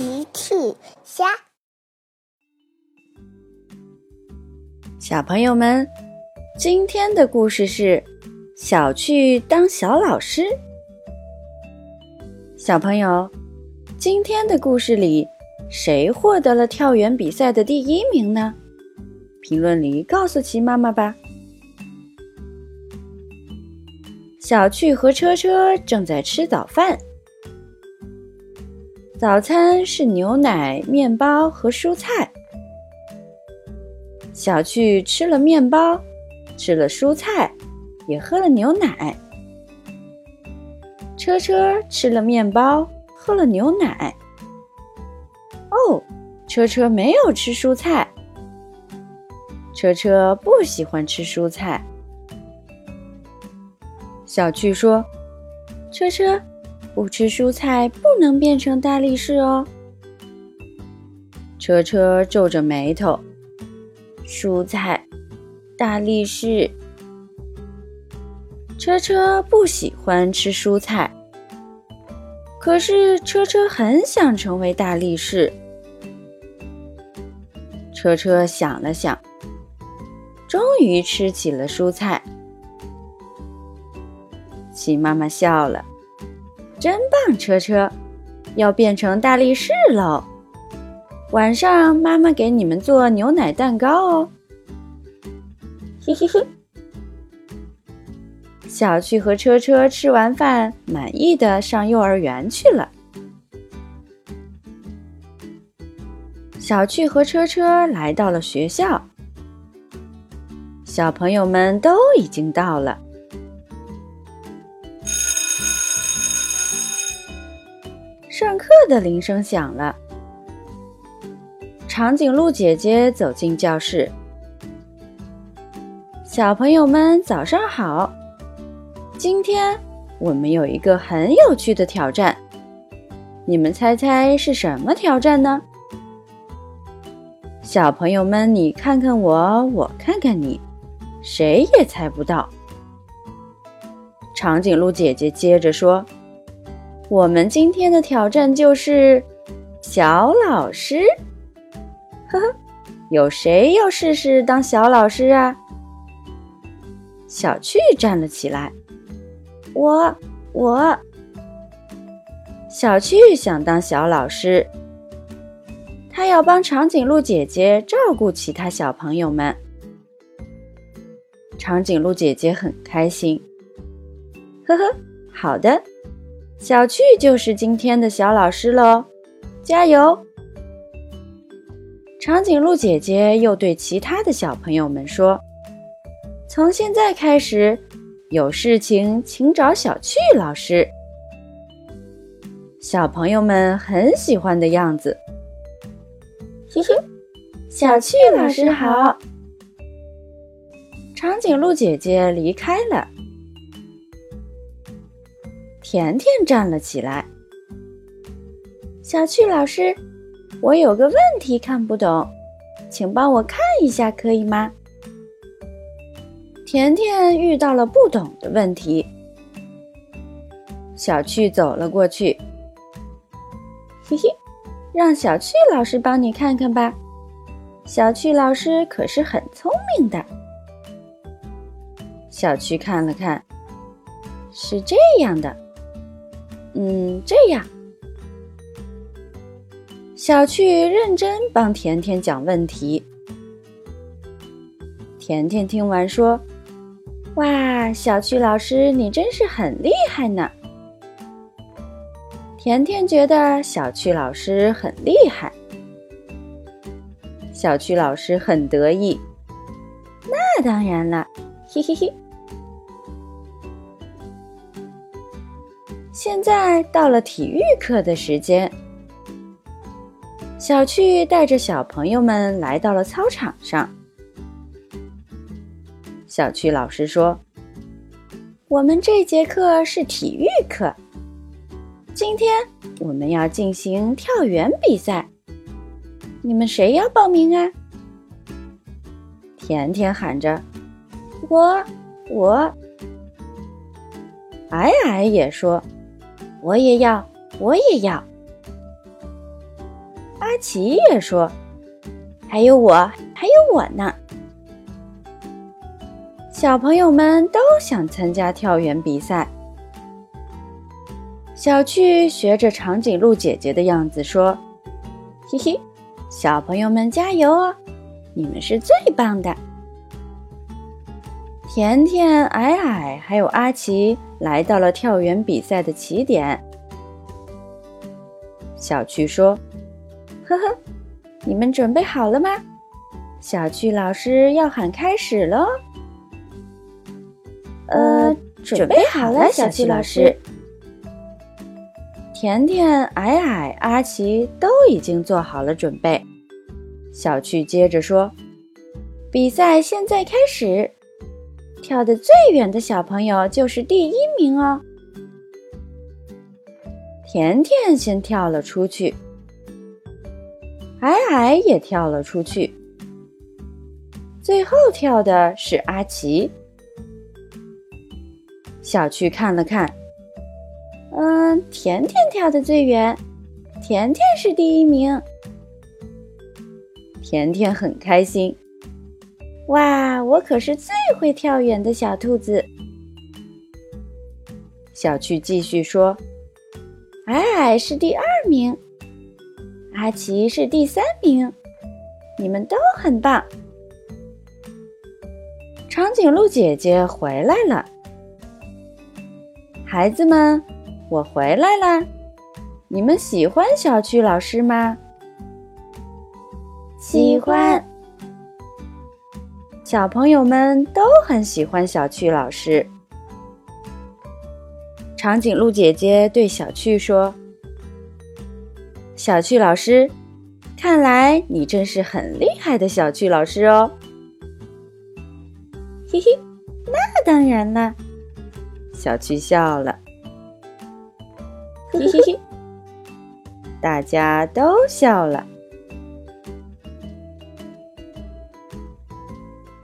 奇趣虾，小朋友们，今天的故事是小趣当小老师。小朋友，今天的故事里，谁获得了跳远比赛的第一名呢？评论里告诉奇妈妈吧。小趣和车车正在吃早饭。早餐是牛奶、面包和蔬菜。小趣吃了面包，吃了蔬菜，也喝了牛奶。车车吃了面包，喝了牛奶。哦，车车没有吃蔬菜。车车不喜欢吃蔬菜。小趣说：“车车。”不吃蔬菜不能变成大力士哦。车车皱着眉头，蔬菜，大力士。车车不喜欢吃蔬菜，可是车车很想成为大力士。车车想了想，终于吃起了蔬菜。齐妈妈笑了。真棒，车车，要变成大力士喽！晚上妈妈给你们做牛奶蛋糕哦。嘿嘿嘿。小趣和车车吃完饭，满意的上幼儿园去了。小趣和车车来到了学校，小朋友们都已经到了。上课的铃声响了，长颈鹿姐姐走进教室。小朋友们，早上好！今天我们有一个很有趣的挑战，你们猜猜是什么挑战呢？小朋友们，你看看我，我看看你，谁也猜不到。长颈鹿姐姐接着说。我们今天的挑战就是小老师，呵呵，有谁要试试当小老师啊？小趣站了起来，我我，小趣想当小老师，他要帮长颈鹿姐姐照顾其他小朋友们。长颈鹿姐姐很开心，呵呵，好的。小趣就是今天的小老师喽，加油！长颈鹿姐姐又对其他的小朋友们说：“从现在开始，有事情请找小趣老师。”小朋友们很喜欢的样子。嘿嘿，小趣老师好。长颈鹿姐姐离开了。甜甜站了起来。小趣老师，我有个问题看不懂，请帮我看一下，可以吗？甜甜遇到了不懂的问题。小趣走了过去，嘿嘿，让小趣老师帮你看看吧。小趣老师可是很聪明的。小趣看了看，是这样的。嗯，这样，小趣认真帮甜甜讲问题。甜甜听完说：“哇，小趣老师，你真是很厉害呢！”甜甜觉得小趣老师很厉害，小趣老师很得意。那当然了，嘿嘿嘿。现在到了体育课的时间，小趣带着小朋友们来到了操场上。小趣老师说：“我们这节课是体育课，今天我们要进行跳远比赛，你们谁要报名啊？”甜甜喊着：“我，我。”矮矮也说。我也要，我也要。阿奇也说：“还有我，还有我呢。”小朋友们都想参加跳远比赛。小趣学着长颈鹿姐姐的样子说：“嘿嘿，小朋友们加油哦，你们是最棒的。”甜甜、矮矮还有阿奇来到了跳远比赛的起点。小趣说：“呵呵，你们准备好了吗？小趣老师要喊开始喽。”呃，准备好了，小趣老师。甜甜、矮矮、阿奇都已经做好了准备。小趣接着说：“比赛现在开始，跳得最远的小朋友就是第一名哦。”甜甜先跳了出去，矮矮也跳了出去，最后跳的是阿奇。小趣看了看，嗯，甜甜跳的最远，甜甜是第一名。甜甜很开心，哇，我可是最会跳远的小兔子。小趣继续说：“矮矮是第二名，阿奇是第三名，你们都很棒。”长颈鹿姐姐回来了。孩子们，我回来啦！你们喜欢小趣老师吗？喜欢。小朋友们都很喜欢小趣老师。长颈鹿姐姐对小趣说：“小趣老师，看来你真是很厉害的小趣老师哦。”嘿嘿，那当然了。小趣笑了，嘿嘿嘿，大家都笑了。